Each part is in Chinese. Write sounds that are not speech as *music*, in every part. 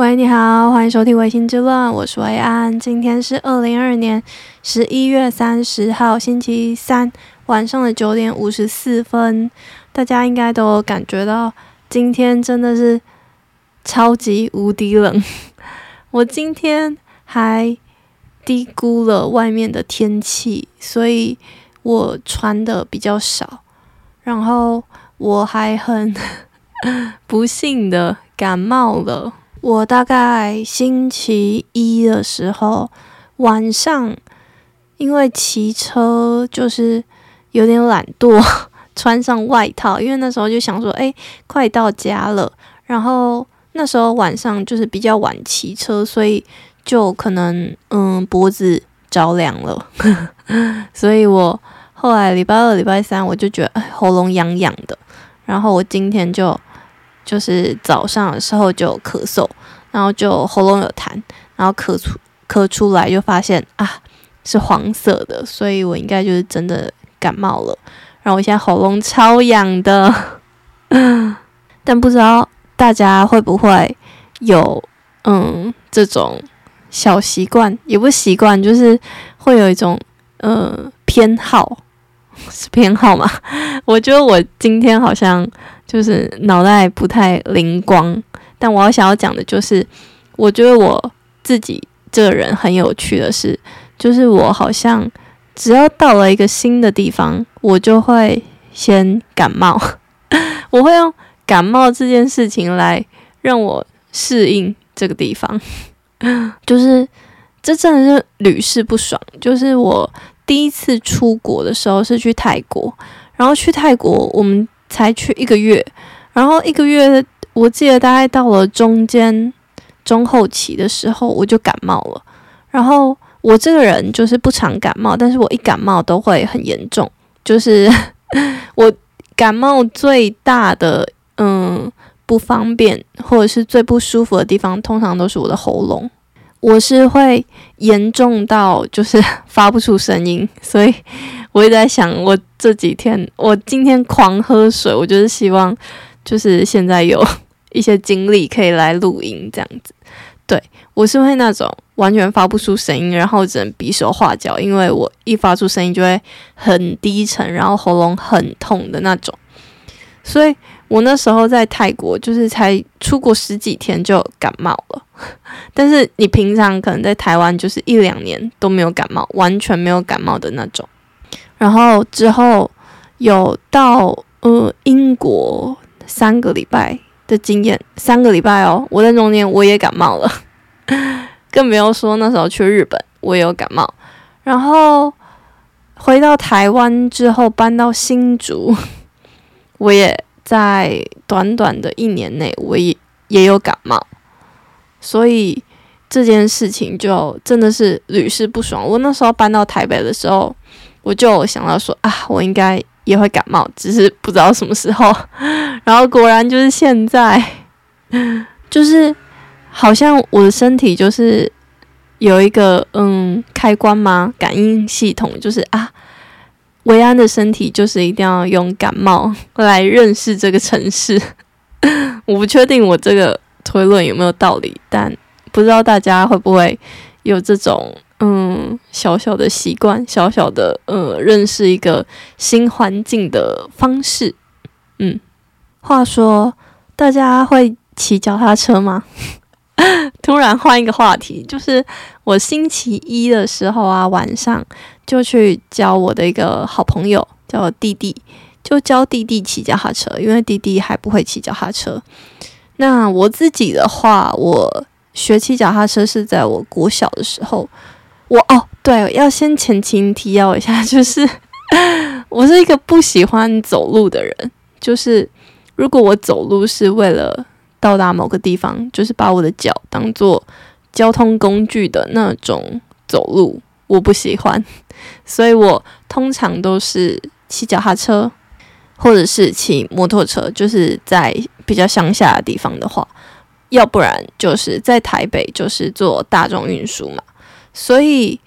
喂，你好，欢迎收听《微醺之乱》，我是维安。今天是二零二二年十一月三十号，星期三晚上的九点五十四分。大家应该都感觉到，今天真的是超级无敌冷。*laughs* 我今天还低估了外面的天气，所以我穿的比较少，然后我还很 *laughs* 不幸的感冒了。我大概星期一的时候晚上，因为骑车就是有点懒惰，*laughs* 穿上外套，因为那时候就想说，哎，快到家了。然后那时候晚上就是比较晚骑车，所以就可能嗯脖子着凉了，*laughs* 所以我后来礼拜二、礼拜三我就觉得喉咙痒痒的，然后我今天就。就是早上的时候就咳嗽，然后就喉咙有痰，然后咳出咳出来，就发现啊是黄色的，所以我应该就是真的感冒了。然后我现在喉咙超痒的，*laughs* 但不知道大家会不会有嗯这种小习惯，也不习惯，就是会有一种呃偏好，是偏好吗？*laughs* 我觉得我今天好像。就是脑袋不太灵光，但我要想要讲的就是，我觉得我自己这个人很有趣的是，就是我好像只要到了一个新的地方，我就会先感冒，*laughs* 我会用感冒这件事情来让我适应这个地方，就是这真的是屡试不爽。就是我第一次出国的时候是去泰国，然后去泰国我们。才去一个月，然后一个月，我记得大概到了中间中后期的时候，我就感冒了。然后我这个人就是不常感冒，但是我一感冒都会很严重。就是 *laughs* 我感冒最大的嗯不方便或者是最不舒服的地方，通常都是我的喉咙。我是会严重到就是 *laughs* 发不出声音，所以我也在想，我这几天我今天狂喝水，我就是希望就是现在有一些精力可以来录音这样子。对，我是会那种完全发不出声音，然后只能比手画脚，因为我一发出声音就会很低沉，然后喉咙很痛的那种，所以。我那时候在泰国，就是才出国十几天就感冒了。*laughs* 但是你平常可能在台湾，就是一两年都没有感冒，完全没有感冒的那种。然后之后有到呃英国三个礼拜的经验，三个礼拜哦，我在中间我也感冒了，*laughs* 更没有说那时候去日本我也有感冒。然后回到台湾之后搬到新竹，*laughs* 我也。在短短的一年内，我也也有感冒，所以这件事情就真的是屡试不爽。我那时候搬到台北的时候，我就想到说啊，我应该也会感冒，只是不知道什么时候。*laughs* 然后果然就是现在，*laughs* 就是好像我的身体就是有一个嗯开关吗？感应系统就是啊。维安的身体就是一定要用感冒来认识这个城市。*laughs* 我不确定我这个推论有没有道理，但不知道大家会不会有这种嗯小小的习惯，小小的呃认识一个新环境的方式。嗯，话说大家会骑脚踏车吗？*laughs* 突然换一个话题，就是我星期一的时候啊，晚上就去教我的一个好朋友，叫我弟弟，就教弟弟骑脚踏车，因为弟弟还不会骑脚踏车。那我自己的话，我学骑脚踏车是在我国小的时候。我哦，对，要先前情提要一下，*laughs* 就是我是一个不喜欢走路的人，就是如果我走路是为了。到达某个地方，就是把我的脚当做交通工具的那种走路，我不喜欢，所以我通常都是骑脚踏车，或者是骑摩托车。就是在比较乡下的地方的话，要不然就是在台北，就是坐大众运输嘛。所以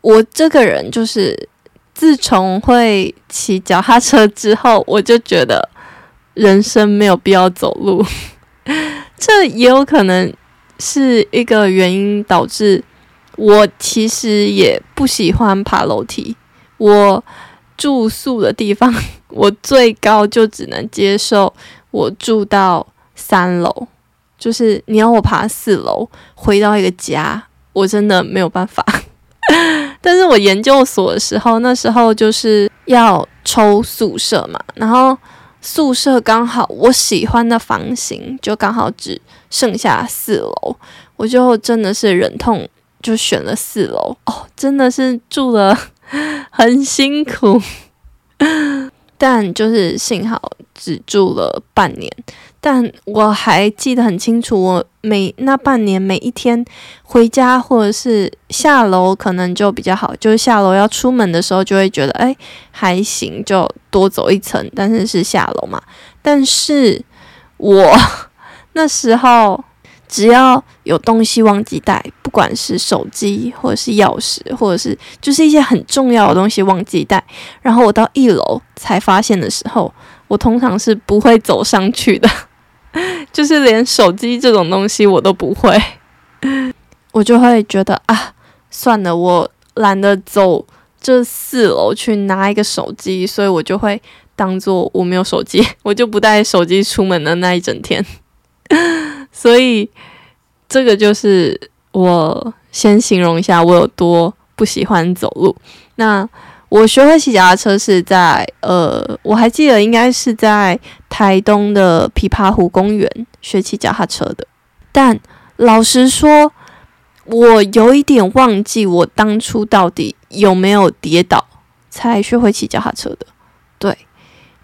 我这个人就是自从会骑脚踏车之后，我就觉得人生没有必要走路。*laughs* 这也有可能是一个原因导致我其实也不喜欢爬楼梯。我住宿的地方，我最高就只能接受我住到三楼，就是你要我爬四楼回到一个家，我真的没有办法。*laughs* 但是我研究所的时候，那时候就是要抽宿舍嘛，然后宿舍刚好我喜欢的房型就刚好只剩下四楼，我就真的是忍痛就选了四楼哦，真的是住了很辛苦，但就是幸好只住了半年。但我还记得很清楚，我每那半年每一天回家或者是下楼，可能就比较好，就是下楼要出门的时候，就会觉得哎还行，就多走一层，但是是下楼嘛。但是我那时候只要有东西忘记带，不管是手机或者是钥匙，或者是就是一些很重要的东西忘记带，然后我到一楼才发现的时候，我通常是不会走上去的。*laughs* 就是连手机这种东西我都不会，*laughs* 我就会觉得啊，算了，我懒得走这四楼去拿一个手机，所以我就会当做我没有手机，*laughs* 我就不带手机出门的那一整天。所以这个就是我先形容一下我有多不喜欢走路。那。我学会骑脚踏车是在呃，我还记得应该是在台东的琵琶湖公园学骑脚踏车的。但老实说，我有一点忘记我当初到底有没有跌倒才学会骑脚踏车的。对，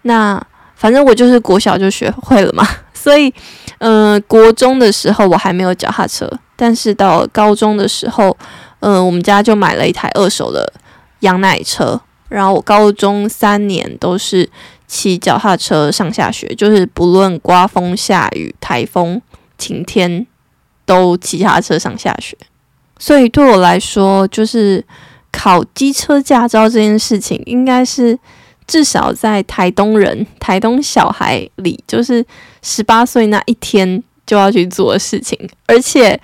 那反正我就是国小就学会了嘛，*laughs* 所以嗯、呃，国中的时候我还没有脚踏车，但是到高中的时候，嗯、我们家就买了一台二手的。养奶车，然后我高中三年都是骑脚踏车上下学，就是不论刮风下雨、台风、晴天，都骑脚踏车上下学。所以对我来说，就是考机车驾照这件事情，应该是至少在台东人、台东小孩里，就是十八岁那一天就要去做的事情，而且。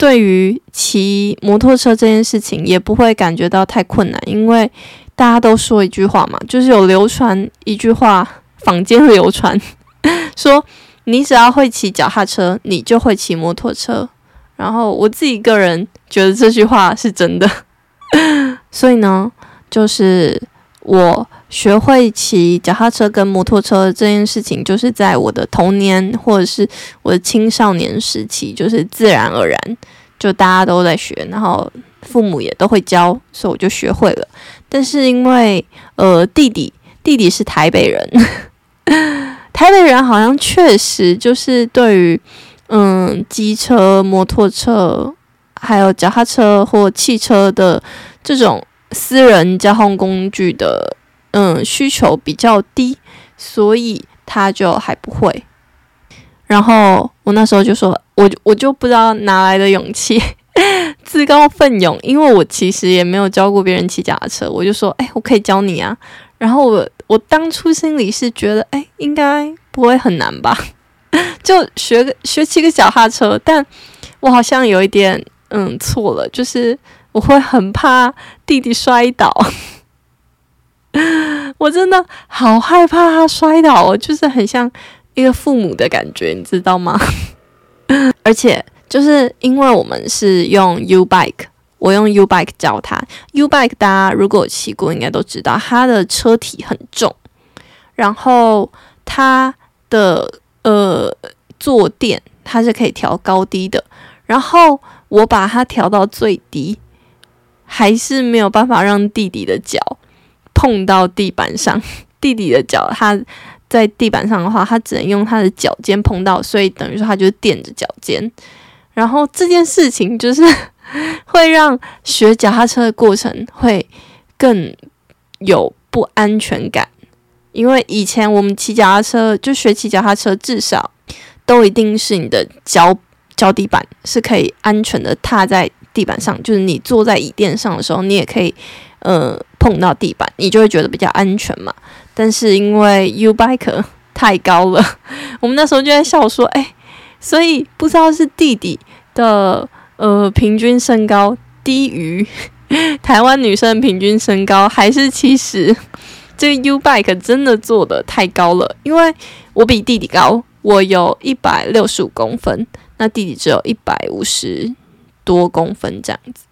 对于骑摩托车这件事情，也不会感觉到太困难，因为大家都说一句话嘛，就是有流传一句话，坊间流传 *laughs* 说，你只要会骑脚踏车，你就会骑摩托车。然后我自己个人觉得这句话是真的，所以呢，就是我。学会骑脚踏车跟摩托车这件事情，就是在我的童年或者是我的青少年时期，就是自然而然，就大家都在学，然后父母也都会教，所以我就学会了。但是因为呃弟弟 *laughs* 弟弟是台北人，台北人好像确实就是对于嗯机车、摩托车还有脚踏车或汽车的这种私人交通工具的。嗯，需求比较低，所以他就还不会。然后我那时候就说，我我就不知道哪来的勇气，*laughs* 自告奋勇，因为我其实也没有教过别人骑脚踏车，我就说，哎，我可以教你啊。然后我我当初心里是觉得，哎，应该不会很难吧，*laughs* 就学个学骑个脚踏车。但我好像有一点嗯错了，就是我会很怕弟弟摔倒。*laughs* 我真的好害怕他摔倒哦，就是很像一个父母的感觉，你知道吗？*laughs* 而且就是因为我们是用 U bike，我用 U bike 教他。U bike 大家如果骑过，应该都知道它的车体很重，然后它的呃坐垫它是可以调高低的，然后我把它调到最低，还是没有办法让弟弟的脚。碰到地板上，*laughs* 弟弟的脚，他在地板上的话，他只能用他的脚尖碰到，所以等于说他就垫着脚尖。然后这件事情就是 *laughs* 会让学脚踏车的过程会更有不安全感，因为以前我们骑脚踏车就学骑脚踏车，至少都一定是你的脚脚底板是可以安全的踏在地板上，就是你坐在椅垫上的时候，你也可以。呃，碰到地板，你就会觉得比较安全嘛。但是因为 U bike 太高了，*laughs* 我们那时候就在笑说，哎，所以不知道是弟弟的呃平均身高低于 *laughs* 台湾女生平均身高，还是其实这个 U bike 真的做的太高了？因为我比弟弟高，我有一百六十五公分，那弟弟只有一百五十多公分这样子，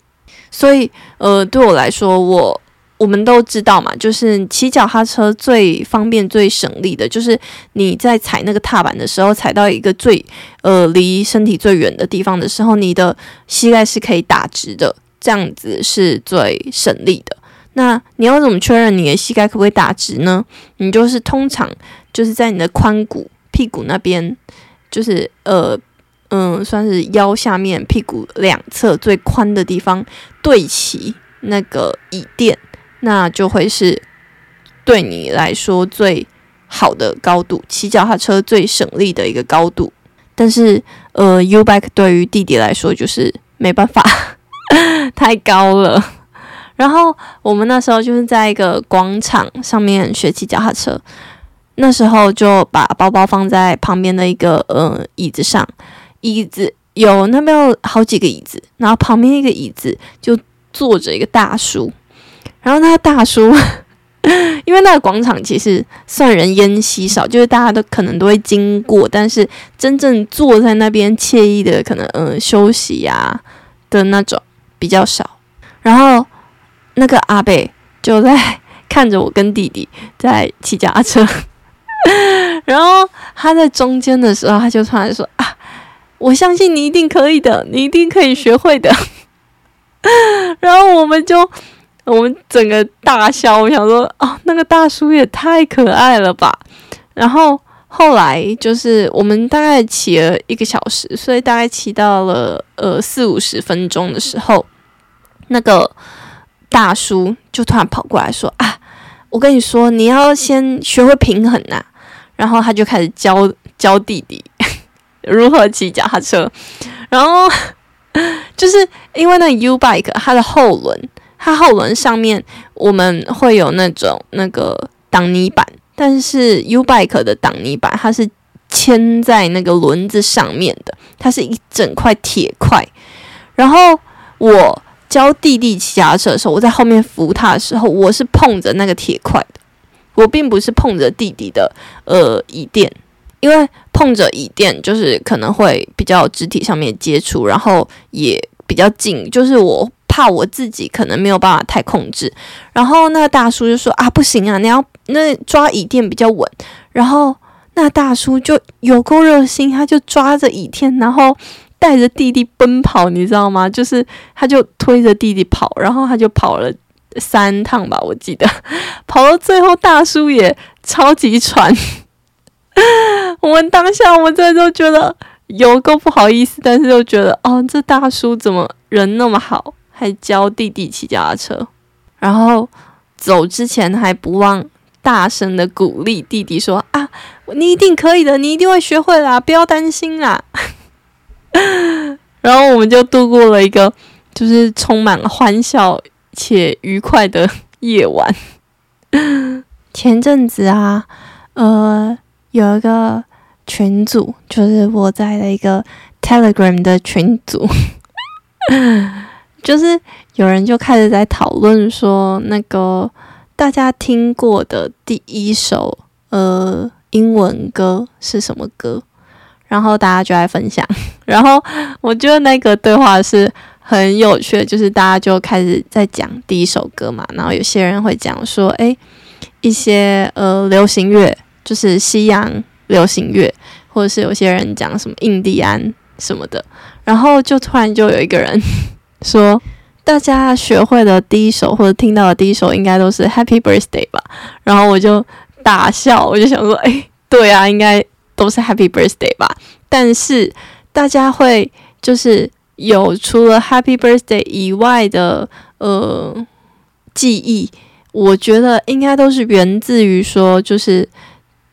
所以呃对我来说我。我们都知道嘛，就是骑脚踏车最方便、最省力的，就是你在踩那个踏板的时候，踩到一个最呃离身体最远的地方的时候，你的膝盖是可以打直的，这样子是最省力的。那你要怎么确认你的膝盖可不可以打直呢？你就是通常就是在你的髋骨、屁股那边，就是呃嗯，算是腰下面屁股两侧最宽的地方对齐那个椅垫。那就会是对你来说最好的高度，骑脚踏车最省力的一个高度。但是，呃，U-bike 对于弟弟来说就是没办法，*laughs* 太高了。然后我们那时候就是在一个广场上面学骑脚踏车，那时候就把包包放在旁边的一个呃椅子上，椅子有那边有好几个椅子，然后旁边一个椅子就坐着一个大叔。然后那个大叔，因为那个广场其实算人烟稀少，就是大家都可能都会经过，但是真正坐在那边惬意的，可能嗯、休息呀、的那种比较少。然后那个阿贝就在看着我跟弟弟在骑脚踏车，*laughs* 然后他在中间的时候，他就突然说啊，我相信你一定可以的，你一定可以学会的。*laughs* 然后我们就。我们整个大笑，我想说，哦，那个大叔也太可爱了吧！然后后来就是我们大概骑了一个小时，所以大概骑到了呃四五十分钟的时候，那个大叔就突然跑过来说：“啊，我跟你说，你要先学会平衡呐。”然后他就开始教教弟弟如何骑脚踏车，然后 *laughs* 就是因为那 U bike 它的后轮。它后轮上面我们会有那种那个挡泥板，但是 U bike 的挡泥板它是牵在那个轮子上面的，它是一整块铁块。然后我教弟弟骑脚踏车的时候，我在后面扶他的时候，我是碰着那个铁块的，我并不是碰着弟弟的呃椅垫，因为碰着椅垫就是可能会比较肢体上面接触，然后也比较近，就是我。怕我自己可能没有办法太控制，然后那个大叔就说啊，不行啊，你要那抓椅垫比较稳。然后那大叔就有够热心，他就抓着椅垫，然后带着弟弟奔跑，你知道吗？就是他就推着弟弟跑，然后他就跑了三趟吧，我记得跑到最后，大叔也超级喘。我们当下我们真的都觉得有够不好意思，但是又觉得哦，这大叔怎么人那么好？还教弟弟骑脚踏车，然后走之前还不忘大声的鼓励弟弟说：“啊，你一定可以的，你一定会学会啦，不要担心啦。*laughs* ”然后我们就度过了一个就是充满了欢笑且愉快的夜晚。*laughs* 前阵子啊，呃，有一个群组，就是我在的一个 Telegram 的群组。*laughs* 就是有人就开始在讨论说，那个大家听过的第一首呃英文歌是什么歌？然后大家就来分享。*laughs* 然后我觉得那个对话是很有趣，就是大家就开始在讲第一首歌嘛。然后有些人会讲说，诶，一些呃流行乐，就是西洋流行乐，或者是有些人讲什么印第安什么的。然后就突然就有一个人。说大家学会的第一首或者听到的第一首应该都是 Happy Birthday 吧，然后我就大笑，我就想说，哎，对啊，应该都是 Happy Birthday 吧。但是大家会就是有除了 Happy Birthday 以外的呃记忆，我觉得应该都是源自于说，就是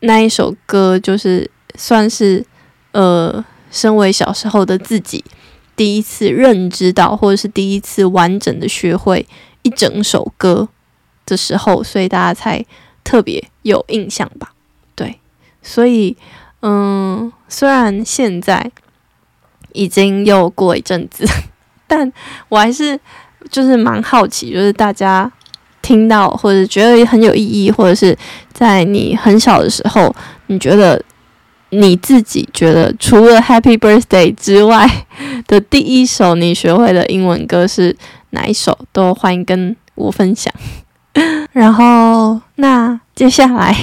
那一首歌，就是算是呃，身为小时候的自己。第一次认知到，或者是第一次完整的学会一整首歌的时候，所以大家才特别有印象吧？对，所以，嗯，虽然现在已经又过一阵子，*laughs* 但我还是就是蛮好奇，就是大家听到或者觉得很有意义，或者是在你很小的时候，你觉得你自己觉得除了 Happy Birthday 之外的第一首你学会的英文歌是哪一首？都欢迎跟我分享。*laughs* 然后，那接下来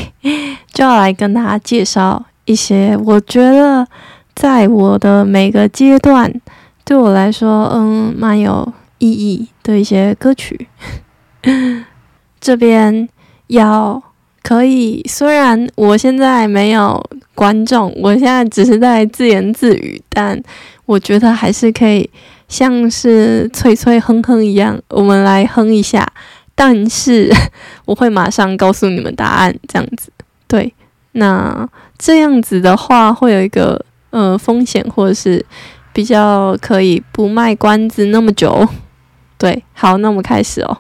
就要来跟大家介绍一些我觉得。在我的每个阶段，对我来说，嗯，蛮有意义的一些歌曲。*laughs* 这边要可以，虽然我现在没有观众，我现在只是在自言自语，但我觉得还是可以像是脆脆哼哼一样，我们来哼一下。但是 *laughs* 我会马上告诉你们答案，这样子。对，那这样子的话，会有一个。呃，风险或者是比较可以不卖关子那么久，对，好，那我们开始哦。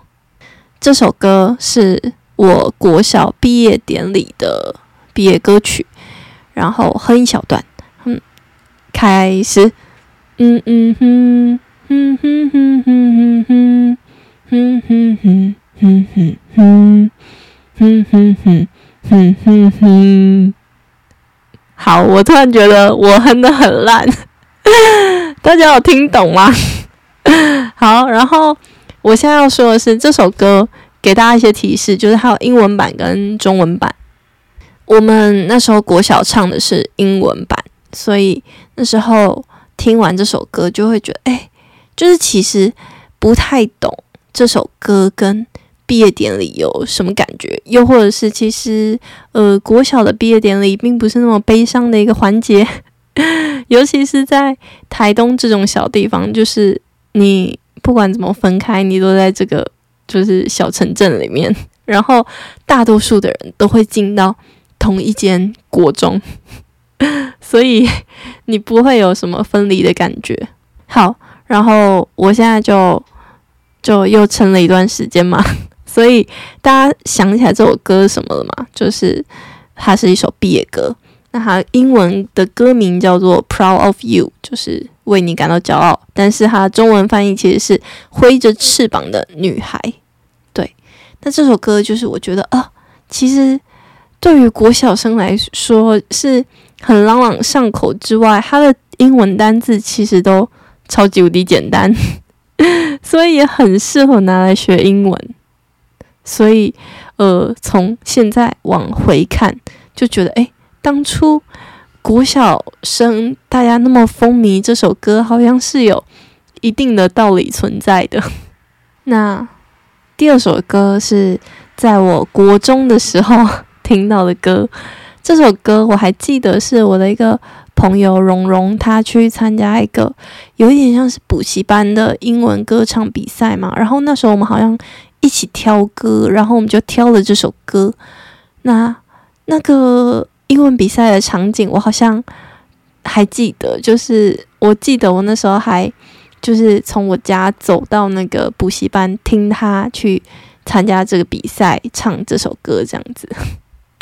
这首歌是我国小毕业典礼的毕业歌曲，然后哼一小段，哼，开始，嗯嗯哼哼哼哼哼哼哼哼哼哼哼哼哼哼哼哼哼。好，我突然觉得我哼的很烂，大家有听懂吗？好，然后我现在要说的是这首歌，给大家一些提示，就是它有英文版跟中文版。我们那时候国小唱的是英文版，所以那时候听完这首歌就会觉得，哎，就是其实不太懂这首歌跟。毕业典礼有什么感觉？又或者是其实，呃，国小的毕业典礼并不是那么悲伤的一个环节，*laughs* 尤其是在台东这种小地方，就是你不管怎么分开，你都在这个就是小城镇里面，然后大多数的人都会进到同一间国中，*laughs* 所以你不会有什么分离的感觉。好，然后我现在就就又撑了一段时间嘛。*laughs* 所以大家想起来这首歌什么了吗？就是它是一首毕业歌。那它英文的歌名叫做《Proud of You》，就是为你感到骄傲。但是它中文翻译其实是“挥着翅膀的女孩”。对，那这首歌就是我觉得啊，其实对于国小生来说是很朗朗上口之外，它的英文单字其实都超级无敌简单，*laughs* 所以也很适合拿来学英文。所以，呃，从现在往回看，就觉得，诶，当初国小生大家那么风靡这首歌，好像是有一定的道理存在的。*laughs* 那第二首歌是在我国中的时候听到的歌，这首歌我还记得是我的一个朋友蓉蓉，她去参加一个有一点像是补习班的英文歌唱比赛嘛，然后那时候我们好像。一起挑歌，然后我们就挑了这首歌。那那个英文比赛的场景，我好像还记得，就是我记得我那时候还就是从我家走到那个补习班，听他去参加这个比赛，唱这首歌这样子。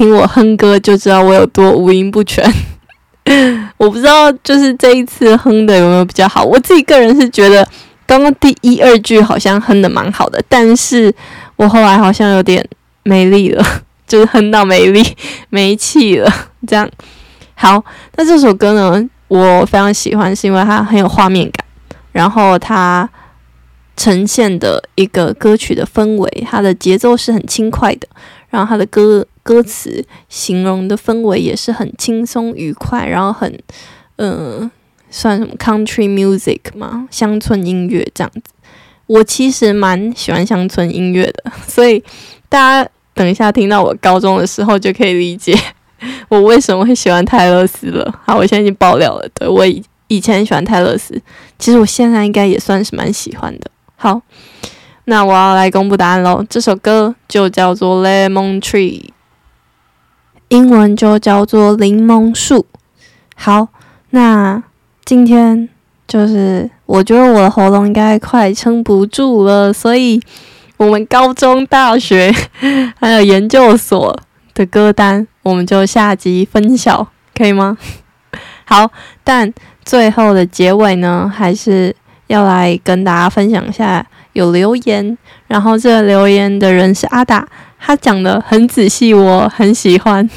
听我哼歌就知道我有多五音不全。*laughs* 我不知道，就是这一次哼的有没有比较好。我自己个人是觉得刚刚第一二句好像哼的蛮好的，但是。我后来好像有点没力了，*laughs* 就是哼到没力、没气了。这样好，那这首歌呢，我非常喜欢，是因为它很有画面感，然后它呈现的一个歌曲的氛围，它的节奏是很轻快的，然后它的歌歌词形容的氛围也是很轻松愉快，然后很嗯、呃，算什么 country music 嘛，乡村音乐这样子。我其实蛮喜欢乡村音乐的，所以大家等一下听到我高中的时候就可以理解 *laughs* 我为什么会喜欢泰勒斯了。好，我现在已经爆料了，对，我以以前喜欢泰勒斯，其实我现在应该也算是蛮喜欢的。好，那我要来公布答案喽。这首歌就叫做《Lemon Tree》，英文就叫做柠檬树。好，那今天就是我觉得我的喉咙应该快撑不住了，所以我们高中、大学还有研究所的歌单，我们就下集分享，可以吗？*laughs* 好，但。最后的结尾呢，还是要来跟大家分享一下有留言，然后这留言的人是阿达，他讲得很仔细，我很喜欢。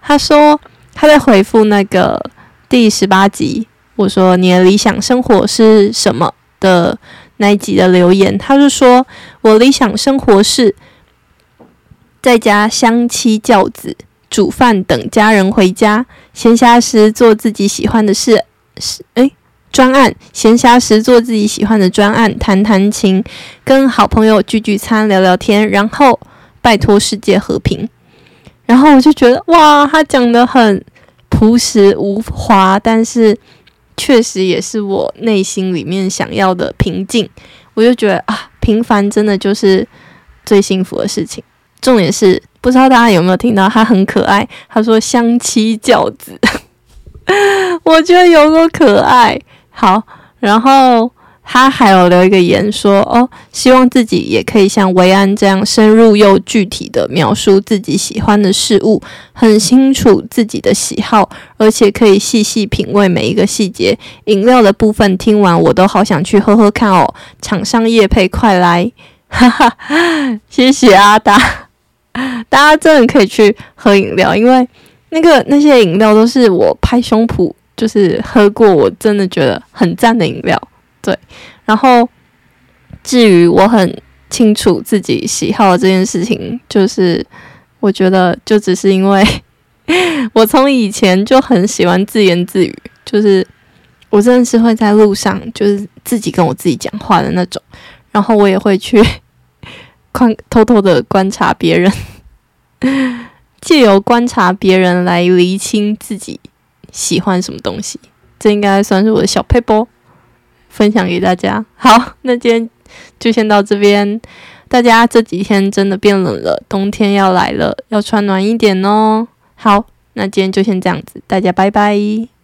他 *laughs* 说他在回复那个第十八集，我说你的理想生活是什么的那一集的留言，他就说我理想生活是在家相妻教子。煮饭等家人回家，闲暇时做自己喜欢的事，是诶，专案。闲暇时做自己喜欢的专案，弹弹琴，跟好朋友聚聚餐，聊聊天，然后拜托世界和平。然后我就觉得哇，他讲得很朴实无华，但是确实也是我内心里面想要的平静。我就觉得啊，平凡真的就是最幸福的事情。重点是。不知道大家有没有听到，他很可爱。他说“相妻教子”，*laughs* 我觉得有多可爱。好，然后他还有留一个言说：“哦，希望自己也可以像维安这样深入又具体的描述自己喜欢的事物，很清楚自己的喜好，而且可以细细品味每一个细节。饮料的部分听完我都好想去喝喝看哦。厂商业配快来，哈哈，谢谢阿达。”大家真的可以去喝饮料，因为那个那些饮料都是我拍胸脯就是喝过，我真的觉得很赞的饮料。对，然后至于我很清楚自己喜好的这件事情，就是我觉得就只是因为 *laughs* 我从以前就很喜欢自言自语，就是我真的是会在路上就是自己跟我自己讲话的那种，然后我也会去。*laughs* 偷偷的观察别人，借由观察别人来厘清自己喜欢什么东西，这应该算是我的小配播，分享给大家。好，*laughs* 那今天就先到这边。大家这几天真的变冷了，冬天要来了，要穿暖一点哦。好，那今天就先这样子，大家拜拜。